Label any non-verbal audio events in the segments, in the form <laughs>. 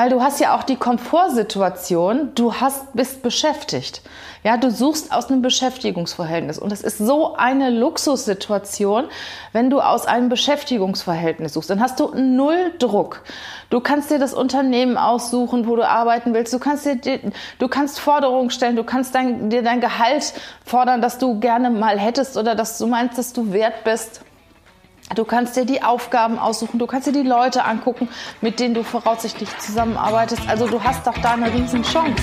Weil du hast ja auch die Komfortsituation, du hast, bist beschäftigt. Ja, du suchst aus einem Beschäftigungsverhältnis. Und das ist so eine Luxussituation, wenn du aus einem Beschäftigungsverhältnis suchst. Dann hast du null Druck. Du kannst dir das Unternehmen aussuchen, wo du arbeiten willst. Du kannst dir, du kannst Forderungen stellen. Du kannst dein, dir dein Gehalt fordern, das du gerne mal hättest oder dass du meinst, dass du wert bist. Du kannst dir die Aufgaben aussuchen, du kannst dir die Leute angucken, mit denen du voraussichtlich zusammenarbeitest. Also du hast doch da eine riesen Chance.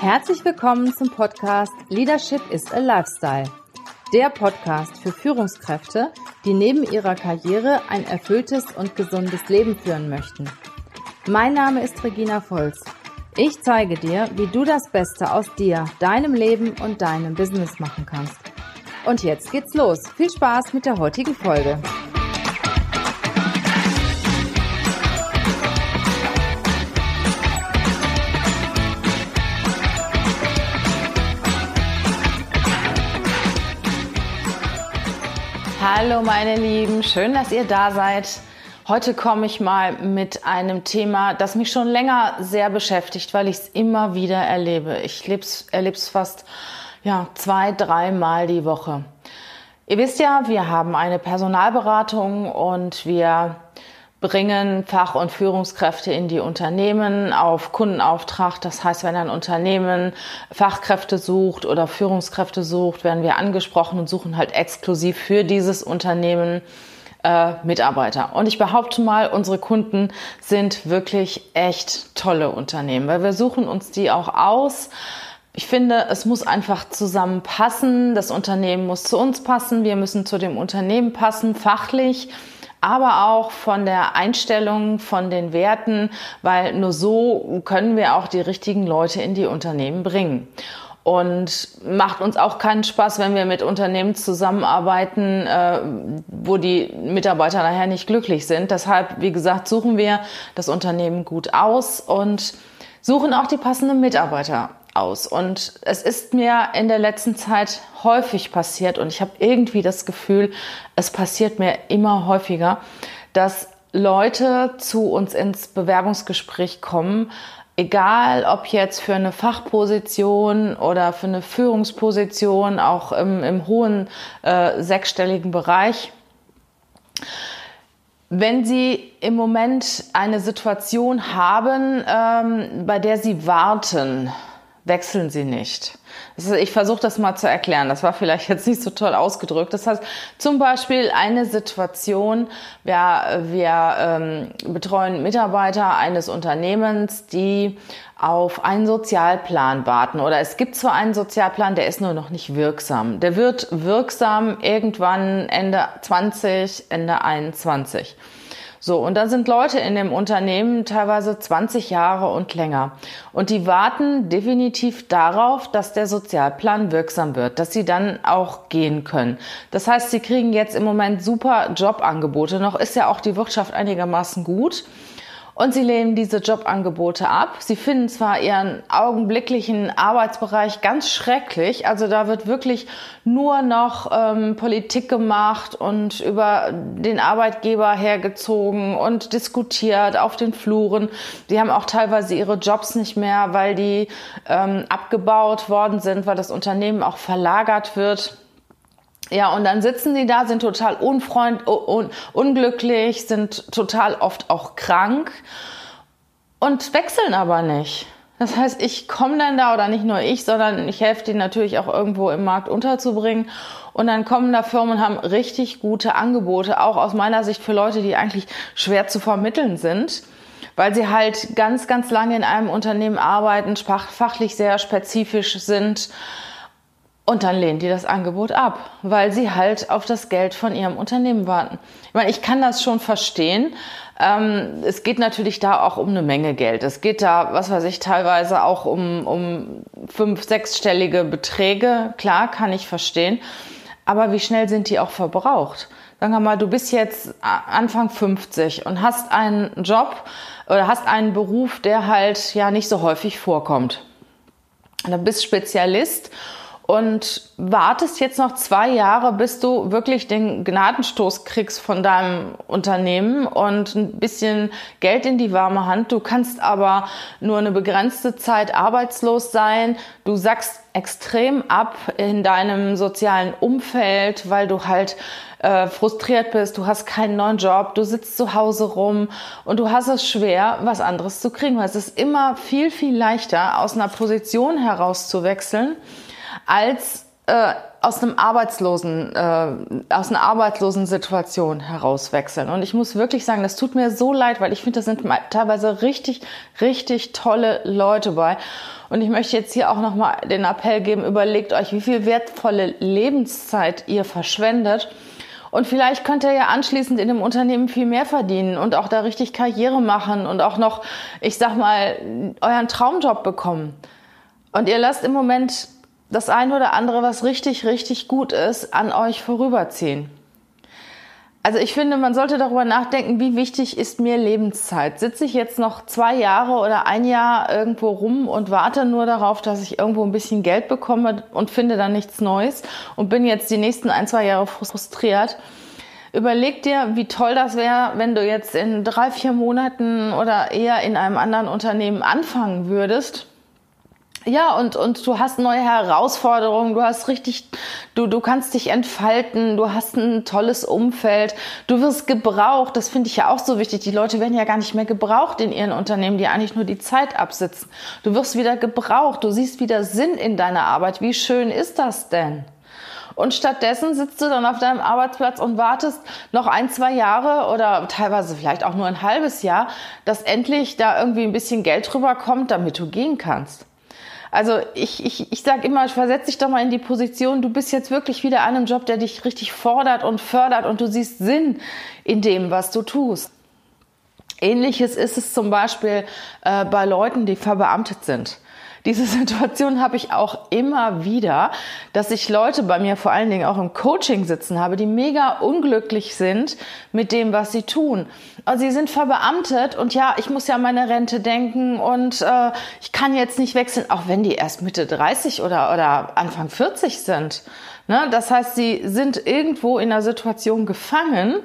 Herzlich willkommen zum Podcast Leadership is a Lifestyle. Der Podcast für Führungskräfte, die neben ihrer Karriere ein erfülltes und gesundes Leben führen möchten. Mein Name ist Regina Volz ich zeige dir, wie du das Beste aus dir, deinem Leben und deinem Business machen kannst. Und jetzt geht's los. Viel Spaß mit der heutigen Folge. Hallo meine Lieben, schön, dass ihr da seid. Heute komme ich mal mit einem Thema, das mich schon länger sehr beschäftigt, weil ich es immer wieder erlebe. Ich erlebe es fast ja, zwei, dreimal die Woche. Ihr wisst ja, wir haben eine Personalberatung und wir bringen Fach- und Führungskräfte in die Unternehmen auf Kundenauftrag. Das heißt, wenn ein Unternehmen Fachkräfte sucht oder Führungskräfte sucht, werden wir angesprochen und suchen halt exklusiv für dieses Unternehmen äh, Mitarbeiter. Und ich behaupte mal, unsere Kunden sind wirklich echt tolle Unternehmen, weil wir suchen uns die auch aus. Ich finde, es muss einfach zusammenpassen. Das Unternehmen muss zu uns passen. Wir müssen zu dem Unternehmen passen, fachlich aber auch von der Einstellung, von den Werten, weil nur so können wir auch die richtigen Leute in die Unternehmen bringen und macht uns auch keinen Spaß, wenn wir mit Unternehmen zusammenarbeiten, äh, wo die Mitarbeiter nachher nicht glücklich sind. Deshalb, wie gesagt, suchen wir das Unternehmen gut aus und suchen auch die passenden Mitarbeiter aus. Und es ist mir in der letzten Zeit häufig passiert und ich habe irgendwie das Gefühl, es passiert mir immer häufiger, dass Leute zu uns ins Bewerbungsgespräch kommen, egal ob jetzt für eine Fachposition oder für eine Führungsposition, auch im, im hohen äh, sechsstelligen Bereich, wenn Sie im Moment eine Situation haben, ähm, bei der Sie warten, wechseln Sie nicht. Ich versuche das mal zu erklären. Das war vielleicht jetzt nicht so toll ausgedrückt. Das heißt, zum Beispiel eine Situation, wir, wir ähm, betreuen Mitarbeiter eines Unternehmens, die auf einen Sozialplan warten. Oder es gibt zwar einen Sozialplan, der ist nur noch nicht wirksam. Der wird wirksam irgendwann Ende 20, Ende 21. So, und da sind Leute in dem Unternehmen teilweise 20 Jahre und länger. Und die warten definitiv darauf, dass der Sozialplan wirksam wird, dass sie dann auch gehen können. Das heißt, sie kriegen jetzt im Moment super Jobangebote. Noch ist ja auch die Wirtschaft einigermaßen gut und sie lehnen diese Jobangebote ab. Sie finden zwar ihren augenblicklichen Arbeitsbereich ganz schrecklich, also da wird wirklich nur noch ähm, Politik gemacht und über den Arbeitgeber hergezogen und diskutiert auf den Fluren. Die haben auch teilweise ihre Jobs nicht mehr, weil die ähm, abgebaut worden sind, weil das Unternehmen auch verlagert wird. Ja, und dann sitzen sie da, sind total unfreund, un, unglücklich, sind total oft auch krank und wechseln aber nicht. Das heißt, ich komme dann da oder nicht nur ich, sondern ich helfe denen natürlich auch irgendwo im Markt unterzubringen. Und dann kommen da Firmen und haben richtig gute Angebote, auch aus meiner Sicht für Leute, die eigentlich schwer zu vermitteln sind, weil sie halt ganz, ganz lange in einem Unternehmen arbeiten, fachlich sehr spezifisch sind und dann lehnen die das Angebot ab, weil sie halt auf das Geld von ihrem Unternehmen warten. Ich meine, ich kann das schon verstehen. Ähm, es geht natürlich da auch um eine Menge Geld. Es geht da, was weiß ich, teilweise auch um, um fünf-, sechsstellige Beträge. Klar, kann ich verstehen. Aber wie schnell sind die auch verbraucht? Sagen wir mal, du bist jetzt Anfang 50 und hast einen Job oder hast einen Beruf, der halt ja nicht so häufig vorkommt. Du bist Spezialist und wartest jetzt noch zwei Jahre, bis du wirklich den Gnadenstoß kriegst von deinem Unternehmen und ein bisschen Geld in die warme Hand. Du kannst aber nur eine begrenzte Zeit arbeitslos sein. Du sagst extrem ab in deinem sozialen Umfeld, weil du halt äh, frustriert bist, du hast keinen neuen Job, du sitzt zu Hause rum und du hast es schwer, was anderes zu kriegen. Weil es ist immer viel, viel leichter, aus einer Position herauszuwechseln als äh, aus einem Arbeitslosen, äh, aus einer Arbeitslosensituation herauswechseln. Und ich muss wirklich sagen, das tut mir so leid, weil ich finde, da sind teilweise richtig, richtig tolle Leute bei. Und ich möchte jetzt hier auch nochmal den Appell geben, überlegt euch, wie viel wertvolle Lebenszeit ihr verschwendet. Und vielleicht könnt ihr ja anschließend in dem Unternehmen viel mehr verdienen und auch da richtig Karriere machen und auch noch, ich sag mal, euren Traumjob bekommen. Und ihr lasst im Moment das eine oder andere, was richtig, richtig gut ist, an euch vorüberziehen. Also ich finde, man sollte darüber nachdenken, wie wichtig ist mir Lebenszeit. Sitze ich jetzt noch zwei Jahre oder ein Jahr irgendwo rum und warte nur darauf, dass ich irgendwo ein bisschen Geld bekomme und finde dann nichts Neues und bin jetzt die nächsten ein, zwei Jahre frustriert. Überleg dir, wie toll das wäre, wenn du jetzt in drei, vier Monaten oder eher in einem anderen Unternehmen anfangen würdest ja, und, und du hast neue Herausforderungen, du hast richtig, du, du kannst dich entfalten, du hast ein tolles Umfeld, du wirst gebraucht, das finde ich ja auch so wichtig. Die Leute werden ja gar nicht mehr gebraucht in ihren Unternehmen, die eigentlich nur die Zeit absitzen. Du wirst wieder gebraucht, du siehst wieder Sinn in deiner Arbeit. Wie schön ist das denn? Und stattdessen sitzt du dann auf deinem Arbeitsplatz und wartest noch ein, zwei Jahre oder teilweise vielleicht auch nur ein halbes Jahr, dass endlich da irgendwie ein bisschen Geld drüber kommt, damit du gehen kannst. Also ich, ich, ich sage immer, versetz dich doch mal in die Position, du bist jetzt wirklich wieder an einem Job, der dich richtig fordert und fördert und du siehst Sinn in dem, was du tust. Ähnliches ist es zum Beispiel äh, bei Leuten, die verbeamtet sind. Diese Situation habe ich auch immer wieder, dass ich Leute bei mir vor allen Dingen auch im Coaching sitzen habe, die mega unglücklich sind mit dem, was sie tun. Also sie sind verbeamtet und ja, ich muss ja an meine Rente denken und äh, ich kann jetzt nicht wechseln, auch wenn die erst Mitte 30 oder, oder Anfang 40 sind. Ne? Das heißt, sie sind irgendwo in einer Situation gefangen,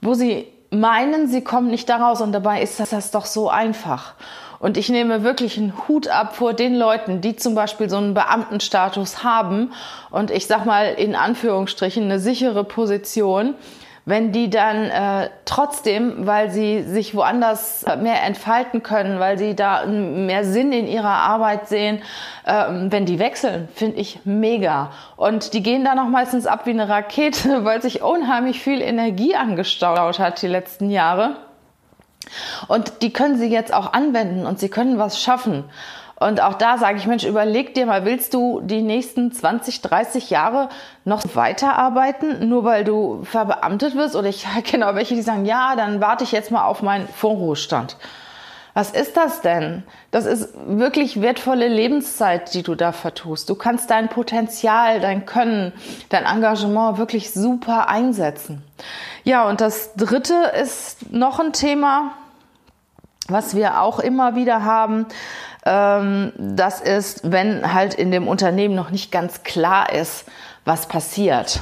wo sie meinen, sie kommen nicht daraus und dabei ist das doch so einfach. Und ich nehme wirklich einen Hut ab vor den Leuten, die zum Beispiel so einen Beamtenstatus haben und ich sag mal in Anführungsstrichen eine sichere Position wenn die dann äh, trotzdem, weil sie sich woanders mehr entfalten können, weil sie da mehr Sinn in ihrer Arbeit sehen, äh, wenn die wechseln, finde ich mega. Und die gehen dann auch meistens ab wie eine Rakete, <laughs> weil sich unheimlich viel Energie angestaut hat die letzten Jahre. Und die können sie jetzt auch anwenden und sie können was schaffen. Und auch da sage ich, Mensch, überleg dir mal, willst du die nächsten 20, 30 Jahre noch weiterarbeiten, nur weil du verbeamtet wirst? Oder ich kenne <laughs> auch welche, die sagen, ja, dann warte ich jetzt mal auf meinen Vorruhestand. Was ist das denn? Das ist wirklich wertvolle Lebenszeit, die du da vertust. Du kannst dein Potenzial, dein Können, dein Engagement wirklich super einsetzen. Ja, und das dritte ist noch ein Thema, was wir auch immer wieder haben. Ähm, das ist, wenn halt in dem Unternehmen noch nicht ganz klar ist, was passiert.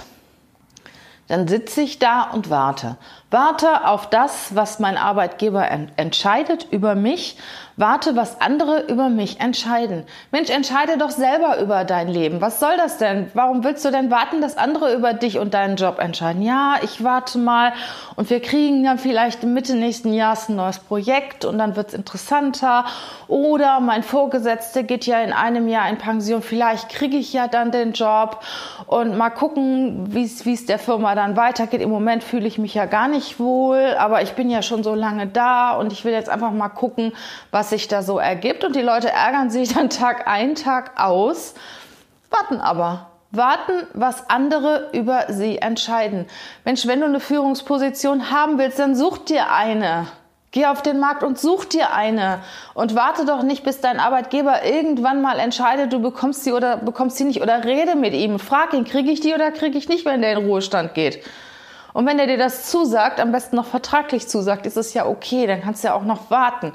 Dann sitze ich da und warte. Warte auf das, was mein Arbeitgeber entscheidet über mich Warte, was andere über mich entscheiden. Mensch, entscheide doch selber über dein Leben. Was soll das denn? Warum willst du denn warten, dass andere über dich und deinen Job entscheiden? Ja, ich warte mal und wir kriegen dann vielleicht Mitte nächsten Jahres ein neues Projekt und dann wird's interessanter. Oder mein Vorgesetzter geht ja in einem Jahr in Pension. Vielleicht kriege ich ja dann den Job und mal gucken, wie es der Firma dann weitergeht. Im Moment fühle ich mich ja gar nicht wohl, aber ich bin ja schon so lange da und ich will jetzt einfach mal gucken, was sich da so ergibt. Und die Leute ärgern sich dann Tag ein, Tag aus, warten aber. Warten, was andere über sie entscheiden. Mensch, wenn du eine Führungsposition haben willst, dann such dir eine. Geh auf den Markt und such dir eine. Und warte doch nicht, bis dein Arbeitgeber irgendwann mal entscheidet, du bekommst sie oder bekommst sie nicht. Oder rede mit ihm. Frag ihn, kriege ich die oder kriege ich nicht, wenn der in Ruhestand geht. Und wenn er dir das zusagt, am besten noch vertraglich zusagt, ist es ja okay, dann kannst du ja auch noch warten.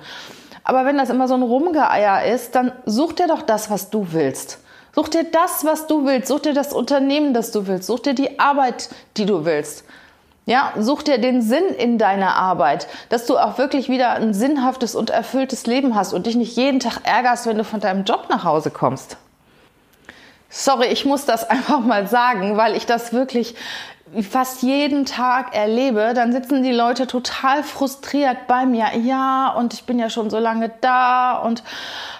Aber wenn das immer so ein Rumgeeier ist, dann such dir doch das, was du willst. Such dir das, was du willst. Such dir das Unternehmen, das du willst. Such dir die Arbeit, die du willst. Ja, such dir den Sinn in deiner Arbeit, dass du auch wirklich wieder ein sinnhaftes und erfülltes Leben hast und dich nicht jeden Tag ärgerst, wenn du von deinem Job nach Hause kommst. Sorry, ich muss das <laughs> einfach mal sagen, weil ich das wirklich fast jeden Tag erlebe, dann sitzen die Leute total frustriert bei mir. Ja, und ich bin ja schon so lange da und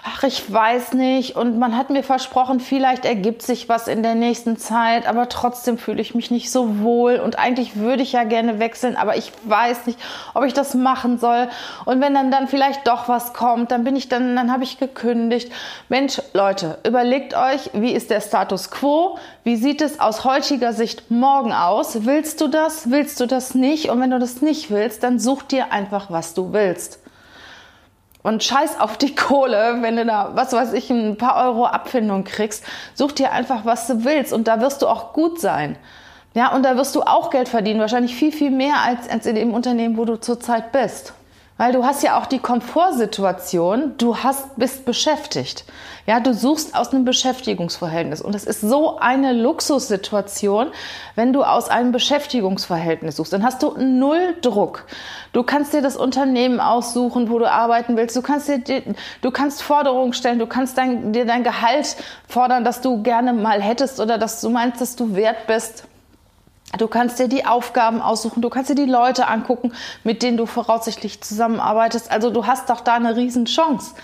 ach, ich weiß nicht. Und man hat mir versprochen, vielleicht ergibt sich was in der nächsten Zeit, aber trotzdem fühle ich mich nicht so wohl. Und eigentlich würde ich ja gerne wechseln, aber ich weiß nicht, ob ich das machen soll. Und wenn dann, dann vielleicht doch was kommt, dann bin ich dann, dann habe ich gekündigt. Mensch, Leute, überlegt euch, wie ist der Status quo? Wie sieht es aus heutiger Sicht morgen aus? Willst du das? Willst du das nicht? Und wenn du das nicht willst, dann such dir einfach, was du willst. Und scheiß auf die <laughs> Kohle, wenn du da, was weiß ich, ein paar Euro Abfindung kriegst. Such dir einfach, was du willst. Und da wirst du auch gut sein. Ja, und da wirst du auch Geld verdienen. Wahrscheinlich viel, viel mehr als, in dem Unternehmen, wo du zurzeit bist. Weil du hast ja auch die Komfortsituation, du hast, bist beschäftigt. Ja, du suchst aus einem Beschäftigungsverhältnis. Und das ist so eine Luxussituation, wenn du aus einem Beschäftigungsverhältnis suchst. Dann hast du null Druck. Du kannst dir das Unternehmen aussuchen, wo du arbeiten willst. Du kannst dir, du kannst Forderungen stellen. Du kannst dein, dir dein Gehalt fordern, das du gerne mal hättest oder dass du meinst, dass du wert bist. Du kannst dir die Aufgaben aussuchen, du kannst dir die Leute angucken, mit denen du voraussichtlich zusammenarbeitest. Also du hast doch da eine Riesenchance.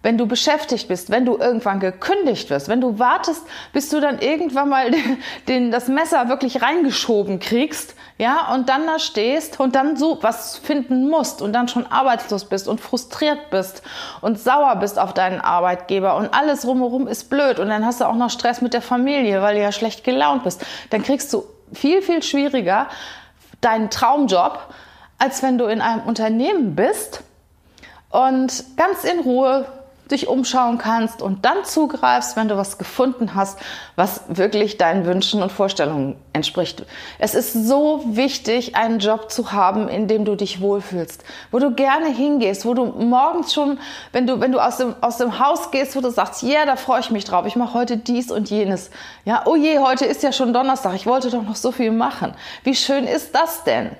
Wenn du beschäftigt bist, wenn du irgendwann gekündigt wirst, wenn du wartest, bis du dann irgendwann mal den, <laughs> den, das Messer wirklich reingeschoben kriegst, ja, und dann da stehst und dann so was finden musst und dann schon arbeitslos bist und frustriert bist und sauer bist auf deinen Arbeitgeber und alles rumherum ist blöd und dann hast du auch noch Stress mit der Familie, weil du ja schlecht gelaunt bist, dann kriegst du viel, viel schwieriger deinen Traumjob, als wenn du in einem Unternehmen bist und ganz in Ruhe dich umschauen kannst und dann zugreifst, wenn du was gefunden hast, was wirklich deinen Wünschen und Vorstellungen entspricht. Es ist so wichtig, einen Job zu haben, in dem du dich wohlfühlst, wo du gerne hingehst, wo du morgens schon, wenn du, wenn du aus dem, aus dem Haus gehst, wo du sagst, ja, yeah, da freue ich mich drauf, ich mache heute dies und jenes. Ja, oh je, heute ist ja schon Donnerstag, ich wollte doch noch so viel machen. Wie schön ist das denn?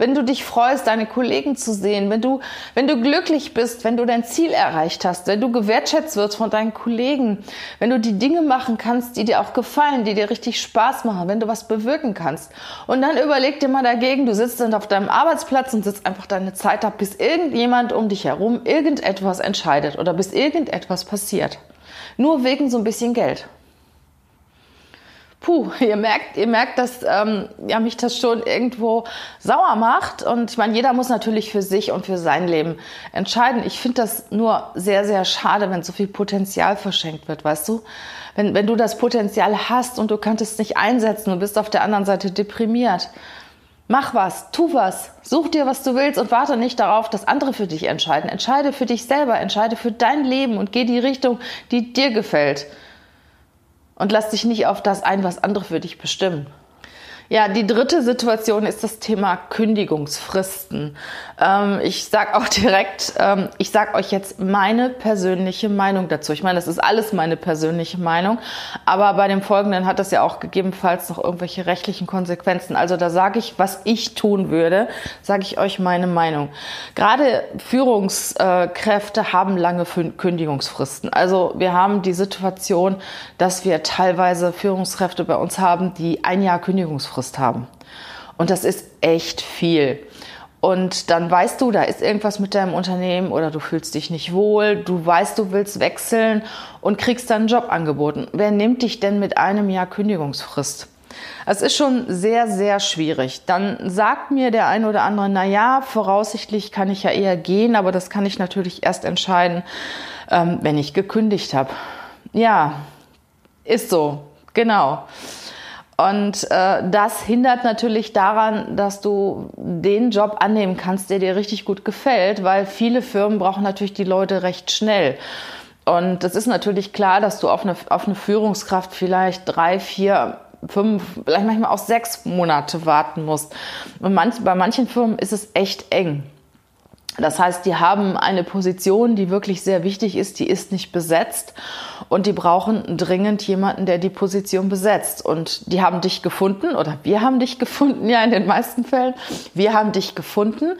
Wenn du dich freust, deine Kollegen zu sehen, wenn du, wenn du glücklich bist, wenn du dein Ziel erreicht hast, wenn du gewertschätzt wirst von deinen Kollegen, wenn du die Dinge machen kannst, die dir auch gefallen, die dir richtig Spaß machen, wenn du was bewirken kannst. Und dann überleg dir mal dagegen, du sitzt dann auf deinem Arbeitsplatz und sitzt einfach deine Zeit ab, bis irgendjemand um dich herum irgendetwas entscheidet oder bis irgendetwas passiert. Nur wegen so ein bisschen Geld puh, ihr merkt, ihr merkt, dass ähm, ja, mich das schon irgendwo sauer macht. Und ich meine, jeder muss natürlich für sich und für sein Leben entscheiden. Ich finde das nur sehr, sehr schade, wenn so viel Potenzial verschenkt wird, weißt du? Wenn, wenn du das Potenzial hast und du könntest es nicht einsetzen und bist auf der anderen Seite deprimiert. Mach was, tu was, such dir, was du willst und warte nicht darauf, dass andere für dich entscheiden. Entscheide für dich selber, entscheide für dein Leben und geh die Richtung, die dir gefällt und lass dich nicht auf das ein, was andere für dich bestimmen. Ja, die dritte Situation ist das Thema Kündigungsfristen. Ähm, ich sage auch <laughs> direkt, ähm, ich sage euch jetzt meine persönliche Meinung dazu. Ich meine, das ist alles meine persönliche Meinung, aber bei dem Folgenden hat das ja auch gegebenenfalls noch irgendwelche rechtlichen Konsequenzen. Also da sage ich, was ich tun würde, sage ich euch meine Meinung. Gerade Führungskräfte haben lange Kündigungsfristen. Also wir haben die Situation, dass wir teilweise Führungskräfte bei uns haben, die ein Jahr Kündigungsfrist Kündigungsfrist haben. Und das ist echt viel. Und dann weißt du, da ist irgendwas mit deinem Unternehmen oder du fühlst dich nicht wohl, du weißt, du willst wechseln und kriegst dann einen Job angeboten. Wer nimmt dich denn mit einem Jahr Kündigungsfrist? Es ist schon sehr, sehr schwierig. Dann sagt mir der eine oder andere, na ja, voraussichtlich kann ich ja eher gehen, aber das kann ich natürlich erst entscheiden, ähm, wenn ich gekündigt habe. Ja, ist so, genau. Und äh, das hindert natürlich daran, dass du den Job annehmen kannst, der dir richtig gut gefällt, weil viele Firmen brauchen natürlich die Leute recht schnell. Und es ist natürlich klar, dass du auf eine, auf eine Führungskraft vielleicht drei, vier, fünf, vielleicht manchmal auch sechs Monate warten musst. Und manch, bei manchen Firmen ist es echt eng. Das heißt, die haben eine Position, die wirklich sehr wichtig ist, die ist nicht besetzt und die brauchen dringend jemanden, der die Position besetzt. Und die haben dich gefunden oder wir haben dich gefunden, <laughs> ja in den meisten Fällen. Wir haben dich gefunden.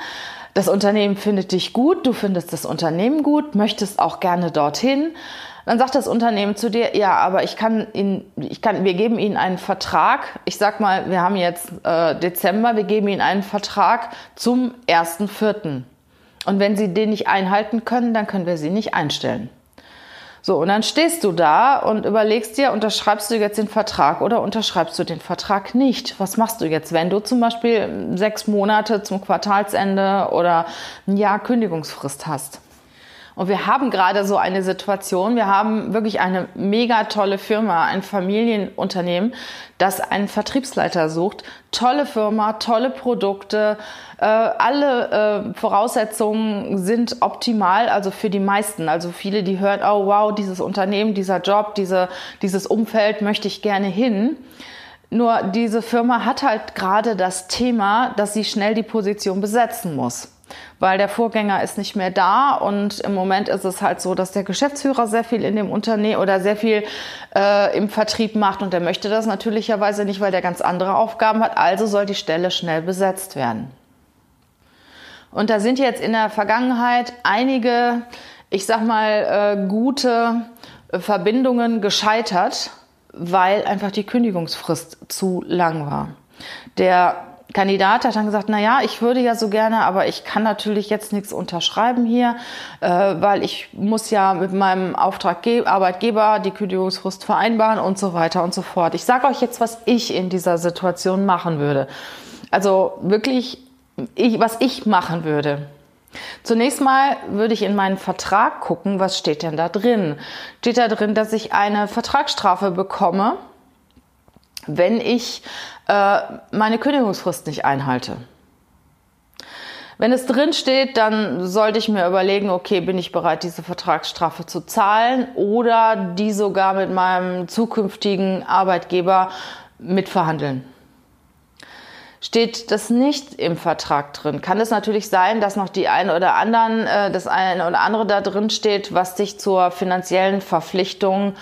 Das Unternehmen findet dich gut, du findest das Unternehmen gut, möchtest auch gerne dorthin. Dann sagt das Unternehmen zu dir, ja, aber ich kann Ihnen, ich kann, wir geben Ihnen einen Vertrag. Ich sag mal, wir haben jetzt äh, Dezember, wir geben Ihnen einen Vertrag zum 1.4. Und wenn Sie den nicht einhalten können, dann können wir Sie nicht einstellen. So, und dann stehst du da und überlegst dir, unterschreibst du jetzt den Vertrag oder unterschreibst du den Vertrag nicht? Was machst du jetzt, wenn du zum Beispiel sechs Monate zum Quartalsende oder ein Jahr Kündigungsfrist hast? Und wir haben gerade so eine Situation. Wir haben wirklich eine mega tolle Firma, ein Familienunternehmen, das einen Vertriebsleiter sucht. Tolle Firma, tolle Produkte. Äh, alle äh, Voraussetzungen sind optimal, also für die meisten. Also viele, die hören, oh wow, dieses Unternehmen, dieser Job, diese, dieses Umfeld möchte ich gerne hin. Nur diese Firma hat halt gerade das Thema, dass sie schnell die Position besetzen muss weil der Vorgänger ist nicht mehr da und im Moment ist es halt so, dass der Geschäftsführer sehr viel in dem Unternehmen oder sehr viel äh, im Vertrieb macht und der möchte das natürlicherweise nicht, weil der ganz andere Aufgaben hat. Also soll die Stelle schnell besetzt werden. Und da sind jetzt in der Vergangenheit einige, ich sag mal, äh, gute Verbindungen gescheitert, weil einfach die Kündigungsfrist zu lang war. Der Kandidat hat dann gesagt, na ja, ich würde ja so gerne, aber ich kann natürlich jetzt nichts unterschreiben hier, äh, weil ich muss ja mit meinem Auftraggeber, Arbeitgeber die Kündigungsfrist vereinbaren und so weiter und so fort. Ich sage euch jetzt, was ich in dieser Situation machen würde. Also wirklich, ich, was ich machen würde. Zunächst mal würde ich in meinen Vertrag gucken, was steht denn da drin? Steht da drin, dass ich eine Vertragsstrafe bekomme, wenn ich äh, meine Kündigungsfrist nicht einhalte. Wenn es drin steht, dann sollte ich mir überlegen, okay, bin ich bereit, diese Vertragsstrafe zu zahlen oder die sogar mit meinem zukünftigen Arbeitgeber mitverhandeln. Steht das nicht im Vertrag drin, kann es natürlich sein, dass noch die eine oder anderen, äh, das eine oder andere da drin steht, was dich zur finanziellen Verpflichtung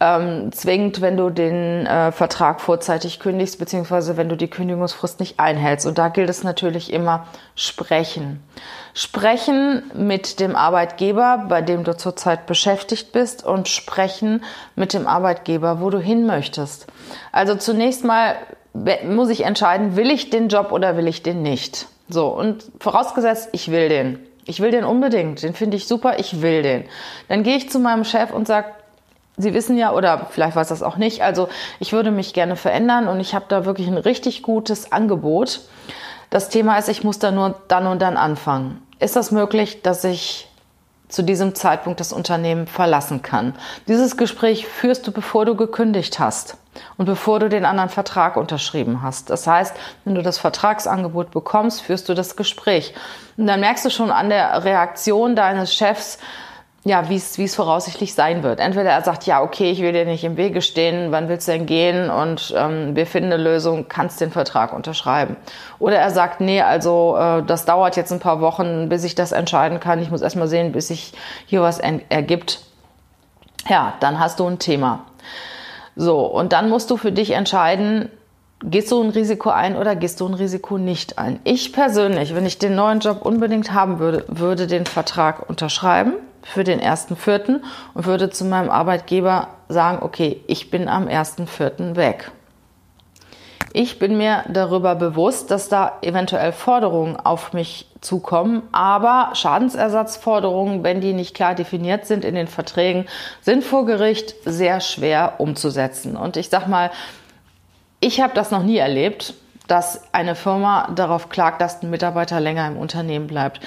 ähm, zwingt, wenn du den äh, Vertrag vorzeitig kündigst, beziehungsweise wenn du die Kündigungsfrist nicht einhältst. Und da gilt es natürlich immer sprechen. Sprechen mit dem Arbeitgeber, bei dem du zurzeit beschäftigt bist, und sprechen mit dem Arbeitgeber, wo du hin möchtest. Also zunächst mal muss ich entscheiden, will ich den Job oder will ich den nicht. So, und vorausgesetzt, ich will den. Ich will den unbedingt, den finde ich super, ich will den. Dann gehe ich zu meinem Chef und sage, Sie wissen ja, oder vielleicht weiß das auch nicht, also ich würde mich gerne verändern und ich habe da wirklich ein richtig gutes Angebot. Das Thema ist, ich muss da nur dann und dann anfangen. Ist das möglich, dass ich zu diesem Zeitpunkt das Unternehmen verlassen kann? Dieses Gespräch führst du, bevor du gekündigt hast und bevor du den anderen Vertrag unterschrieben hast. Das heißt, wenn du das Vertragsangebot bekommst, führst du das Gespräch. Und dann merkst du schon an der Reaktion deines Chefs, ja, wie es wie es voraussichtlich sein wird. Entweder er sagt, ja, okay, ich will dir nicht im Wege stehen, wann willst du denn gehen und ähm, wir finden eine Lösung, kannst den Vertrag unterschreiben. Oder er sagt, nee, also äh, das dauert jetzt ein paar Wochen, bis ich das entscheiden kann. Ich muss erst mal sehen, bis sich hier was ergibt. Ja, dann hast du ein Thema. So, und dann musst du für dich entscheiden, Gehst du ein Risiko ein oder gehst du ein Risiko nicht ein? Ich persönlich, wenn ich den neuen Job unbedingt haben würde, würde den Vertrag unterschreiben für den ersten Vierten und würde zu meinem Arbeitgeber sagen, okay, ich bin am ersten Vierten weg. Ich bin mir darüber bewusst, dass da eventuell Forderungen auf mich zukommen, aber Schadensersatzforderungen, wenn die nicht klar definiert sind in den Verträgen, sind vor Gericht sehr schwer umzusetzen. Und ich sag mal, ich habe das noch nie erlebt, dass eine Firma darauf klagt, dass ein Mitarbeiter länger im Unternehmen bleibt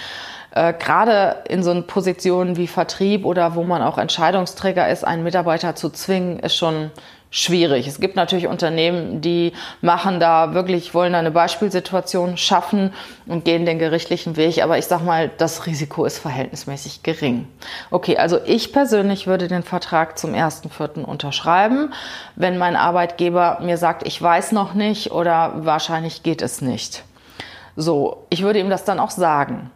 äh, gerade in so Positionen wie Vertrieb oder wo man auch Entscheidungsträger ist, einen Mitarbeiter zu zwingen, ist schon schwierig. Es gibt natürlich Unternehmen, die machen da wirklich, wollen da eine Beispielsituation schaffen und gehen den gerichtlichen Weg. Aber ich sag mal, das Risiko ist verhältnismäßig gering. Okay, also ich persönlich würde den Vertrag zum 1.4. unterschreiben, wenn mein Arbeitgeber mir sagt, ich weiß noch nicht oder wahrscheinlich geht es nicht. So, ich würde ihm das dann auch sagen.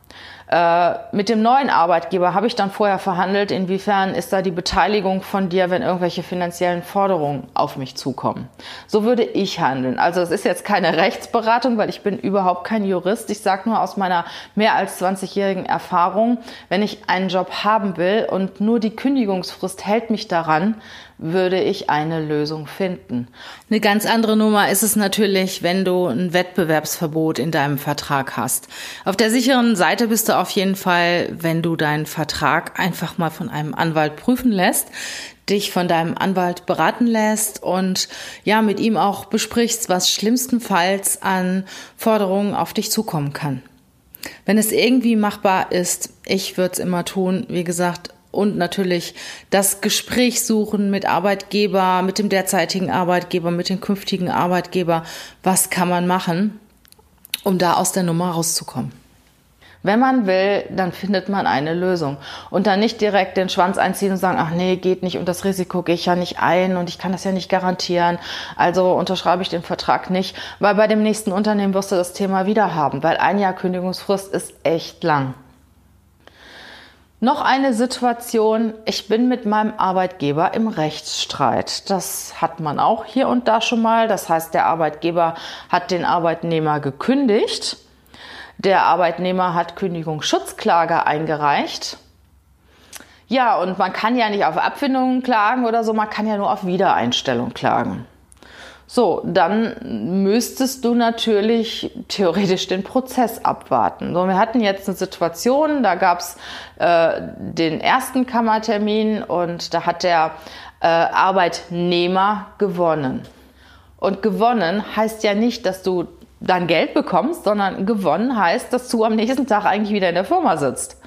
Äh, mit dem neuen Arbeitgeber habe ich dann vorher verhandelt, inwiefern ist da die Beteiligung von dir, wenn irgendwelche finanziellen Forderungen auf mich zukommen. So würde ich handeln. Also es ist jetzt keine Rechtsberatung, weil ich bin überhaupt kein Jurist. Ich sage nur aus meiner mehr als 20-jährigen Erfahrung, wenn ich einen Job haben will und nur die Kündigungsfrist hält mich daran, würde ich eine Lösung finden. Eine ganz andere Nummer ist es natürlich, wenn du ein Wettbewerbsverbot in deinem Vertrag hast. Auf der sicheren Seite bist du auf jeden Fall, wenn du deinen Vertrag einfach mal von einem Anwalt prüfen lässt, dich von deinem Anwalt beraten lässt und ja, mit ihm auch besprichst, was schlimmstenfalls an Forderungen auf dich zukommen kann. Wenn es irgendwie machbar ist, ich würde es immer tun, wie gesagt, und natürlich das Gespräch suchen mit Arbeitgeber, mit dem derzeitigen Arbeitgeber, mit dem künftigen Arbeitgeber. Was kann man machen, um da aus der Nummer rauszukommen? Wenn man will, dann findet man eine Lösung. Und dann nicht direkt den Schwanz einziehen und sagen, ach nee, geht nicht und das Risiko gehe ich ja nicht ein und ich kann das ja nicht garantieren. Also unterschreibe ich den Vertrag nicht, weil bei dem nächsten Unternehmen wirst du das Thema wieder haben, weil ein Jahr Kündigungsfrist ist echt lang. Noch eine Situation, ich bin mit meinem Arbeitgeber im Rechtsstreit. Das hat man auch hier und da schon mal. Das heißt, der Arbeitgeber hat den Arbeitnehmer gekündigt. Der Arbeitnehmer hat Kündigungsschutzklage eingereicht. Ja, und man kann ja nicht auf Abfindungen klagen oder so, man kann ja nur auf Wiedereinstellung klagen. So, dann müsstest du natürlich theoretisch den Prozess abwarten. So, wir hatten jetzt eine Situation, da gab's äh, den ersten Kammertermin und da hat der äh, Arbeitnehmer gewonnen. Und gewonnen heißt ja nicht, dass du dann Geld bekommst, sondern gewonnen heißt, dass du am nächsten Tag eigentlich wieder in der Firma sitzt.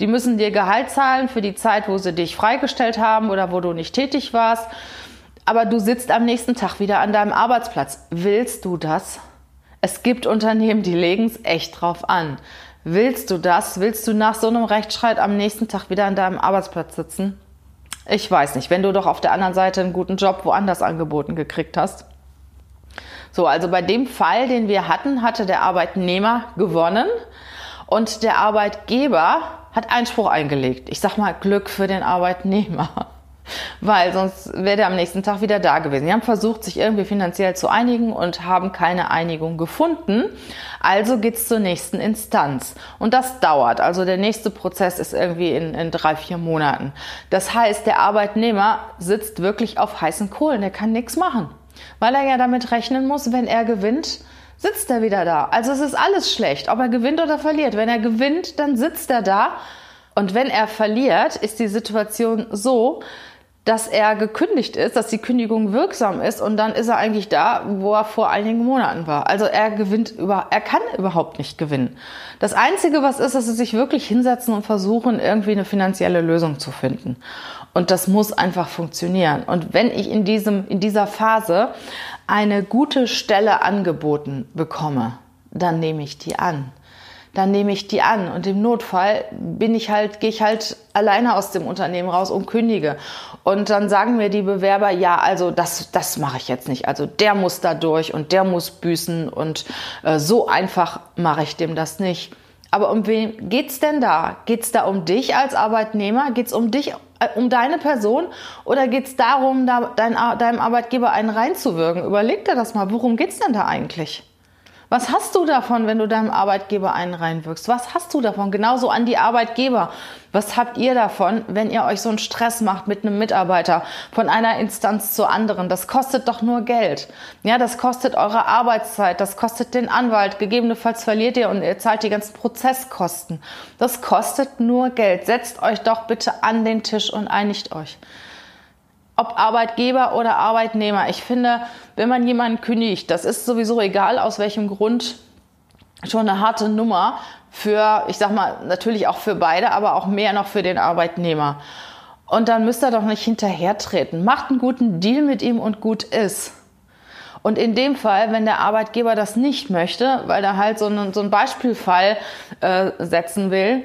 Die müssen dir Gehalt zahlen für die Zeit, wo sie dich freigestellt haben oder wo du nicht tätig warst aber du sitzt am nächsten Tag wieder an deinem Arbeitsplatz. Willst du das? Es gibt Unternehmen, die legen es echt drauf an. Willst du das? Willst du nach so einem Rechtsstreit am nächsten Tag wieder an deinem Arbeitsplatz sitzen? Ich weiß nicht, wenn du doch auf der anderen Seite einen guten Job woanders angeboten gekriegt hast. So, also bei dem Fall, den wir hatten, hatte der Arbeitnehmer gewonnen und der Arbeitgeber hat Einspruch eingelegt. Ich sag mal Glück für den Arbeitnehmer weil sonst wäre der am nächsten Tag wieder da gewesen. Die haben versucht, sich irgendwie finanziell zu einigen und haben keine Einigung gefunden. Also geht's zur nächsten Instanz. Und das dauert. Also der nächste Prozess ist irgendwie in, in drei, vier Monaten. Das heißt, der Arbeitnehmer sitzt wirklich auf heißen Kohlen. Der kann nichts machen, weil er ja damit rechnen muss, wenn er gewinnt, sitzt er wieder da. Also es ist alles schlecht, ob er gewinnt oder verliert. Wenn er gewinnt, dann sitzt er da. Und wenn er verliert, ist die Situation so, dass er gekündigt ist, dass die Kündigung wirksam ist und dann ist er eigentlich da, wo er vor einigen Monaten war. Also er gewinnt über, er kann überhaupt nicht gewinnen. Das einzige, was ist, dass sie sich wirklich hinsetzen und versuchen, irgendwie eine finanzielle Lösung zu finden. Und das muss einfach funktionieren. Und wenn ich in diesem, in dieser Phase eine gute Stelle angeboten bekomme, dann nehme ich die an dann nehme ich die an. Und im Notfall bin ich halt, gehe ich halt alleine aus dem Unternehmen raus und kündige. Und dann sagen mir die Bewerber, ja, also das, das mache ich jetzt nicht. Also der muss da durch und der muss büßen und äh, so einfach mache ich dem das nicht. Aber um wen geht's denn da? Geht's da um dich als Arbeitnehmer? Geht's um dich, äh, um deine Person? Oder geht's darum, da dein, deinem Arbeitgeber einen reinzuwirken? Überleg dir das mal. Worum geht's denn da eigentlich? Was hast du davon, wenn du deinem Arbeitgeber einen reinwirkst? Was hast du davon? Genauso an die Arbeitgeber. Was habt ihr davon, wenn ihr euch so einen Stress macht mit einem Mitarbeiter von einer Instanz zur anderen? Das kostet doch nur Geld. Ja, das kostet eure Arbeitszeit, das kostet den Anwalt. Gegebenenfalls verliert ihr und ihr zahlt die ganzen Prozesskosten. Das kostet nur Geld. Setzt euch doch bitte an den Tisch und einigt euch ob Arbeitgeber oder Arbeitnehmer. Ich finde, wenn man jemanden kündigt, das ist sowieso egal, aus welchem Grund, schon eine harte Nummer für, ich sag mal, natürlich auch für beide, aber auch mehr noch für den Arbeitnehmer. Und dann müsst ihr doch nicht hinterhertreten. Macht einen guten Deal mit ihm und gut ist. Und in dem Fall, wenn der Arbeitgeber das nicht möchte, weil er halt so einen, so einen Beispielfall äh, setzen will,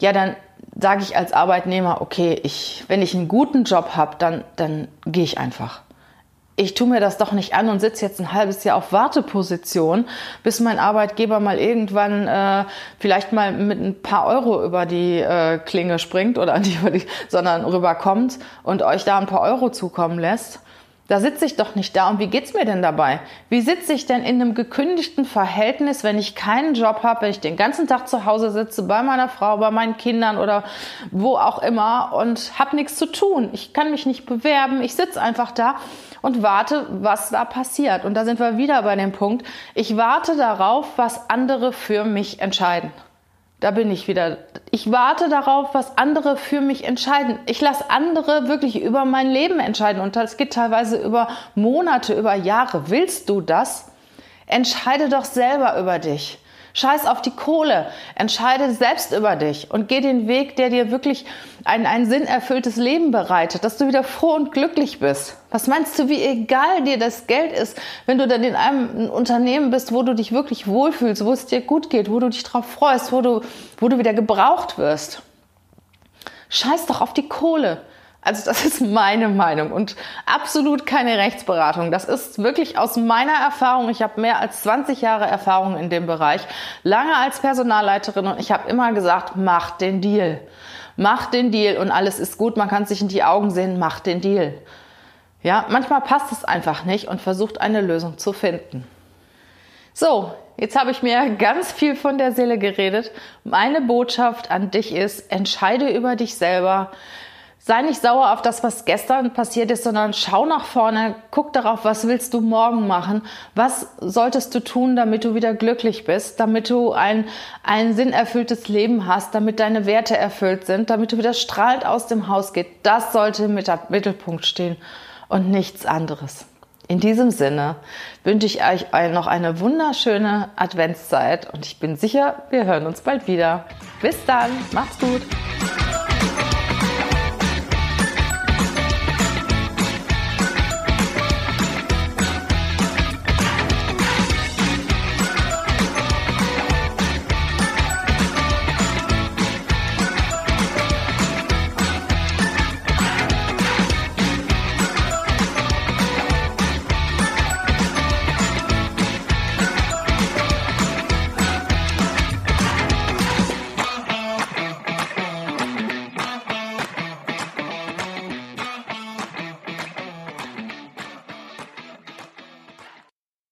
ja, dann sage ich als Arbeitnehmer, okay, ich, wenn ich einen guten Job habe, dann, dann gehe ich einfach. ich tue mir das doch nicht an und sitze jetzt ein halbes Jahr auf Warteposition, bis mein Arbeitgeber mal irgendwann äh, vielleicht mal mit ein paar Euro über die äh, Klinge springt oder die, <laughs> sondern rüberkommt und euch da ein paar Euro zukommen lässt. Da sitze ich doch nicht da. Und wie geht's mir denn dabei? Wie sitze ich denn in einem gekündigten Verhältnis, wenn ich keinen Job habe, wenn ich den ganzen Tag zu Hause sitze, bei meiner Frau, bei meinen Kindern oder wo auch immer und habe nichts zu tun? Ich kann mich nicht bewerben. Ich sitze einfach da und warte, was da passiert. Und da sind wir wieder bei dem Punkt. Ich warte darauf, was andere für mich entscheiden. Da bin ich wieder. Ich warte darauf, was andere für mich entscheiden. Ich lasse andere wirklich über mein Leben entscheiden. Und das geht teilweise über Monate, über Jahre. Willst du das? Entscheide doch selber über dich. Scheiß auf die Kohle. Entscheide selbst über dich und geh den Weg, der dir wirklich ein, ein sinnerfülltes Leben bereitet, dass du wieder froh und glücklich bist. Was meinst du, wie egal dir das Geld ist, wenn du dann in einem Unternehmen bist, wo du dich wirklich wohlfühlst, wo es dir gut geht, wo du dich drauf freust, wo du, wo du wieder gebraucht wirst? Scheiß doch auf die Kohle. Also das ist meine Meinung und absolut keine Rechtsberatung. Das ist wirklich aus meiner Erfahrung. Ich habe mehr als 20 Jahre Erfahrung in dem Bereich, lange als Personalleiterin und ich habe immer gesagt, mach den Deal. Mach den Deal und alles ist gut, man kann sich in die Augen sehen, mach den Deal. Ja, manchmal passt es einfach nicht und versucht eine Lösung zu finden. So, jetzt habe ich mir ganz viel von der Seele geredet. Meine Botschaft an dich ist, entscheide über dich selber. Sei nicht sauer auf das, was gestern passiert ist, sondern schau nach vorne, guck darauf, was willst du morgen machen, was solltest du tun, damit du wieder glücklich bist, damit du ein, ein sinnerfülltes Leben hast, damit deine Werte erfüllt sind, damit du wieder strahlend aus dem Haus geht. Das sollte im Mittelpunkt stehen und nichts anderes. In diesem Sinne wünsche ich euch noch eine wunderschöne Adventszeit und ich bin sicher, wir hören uns bald wieder. Bis dann, macht's gut.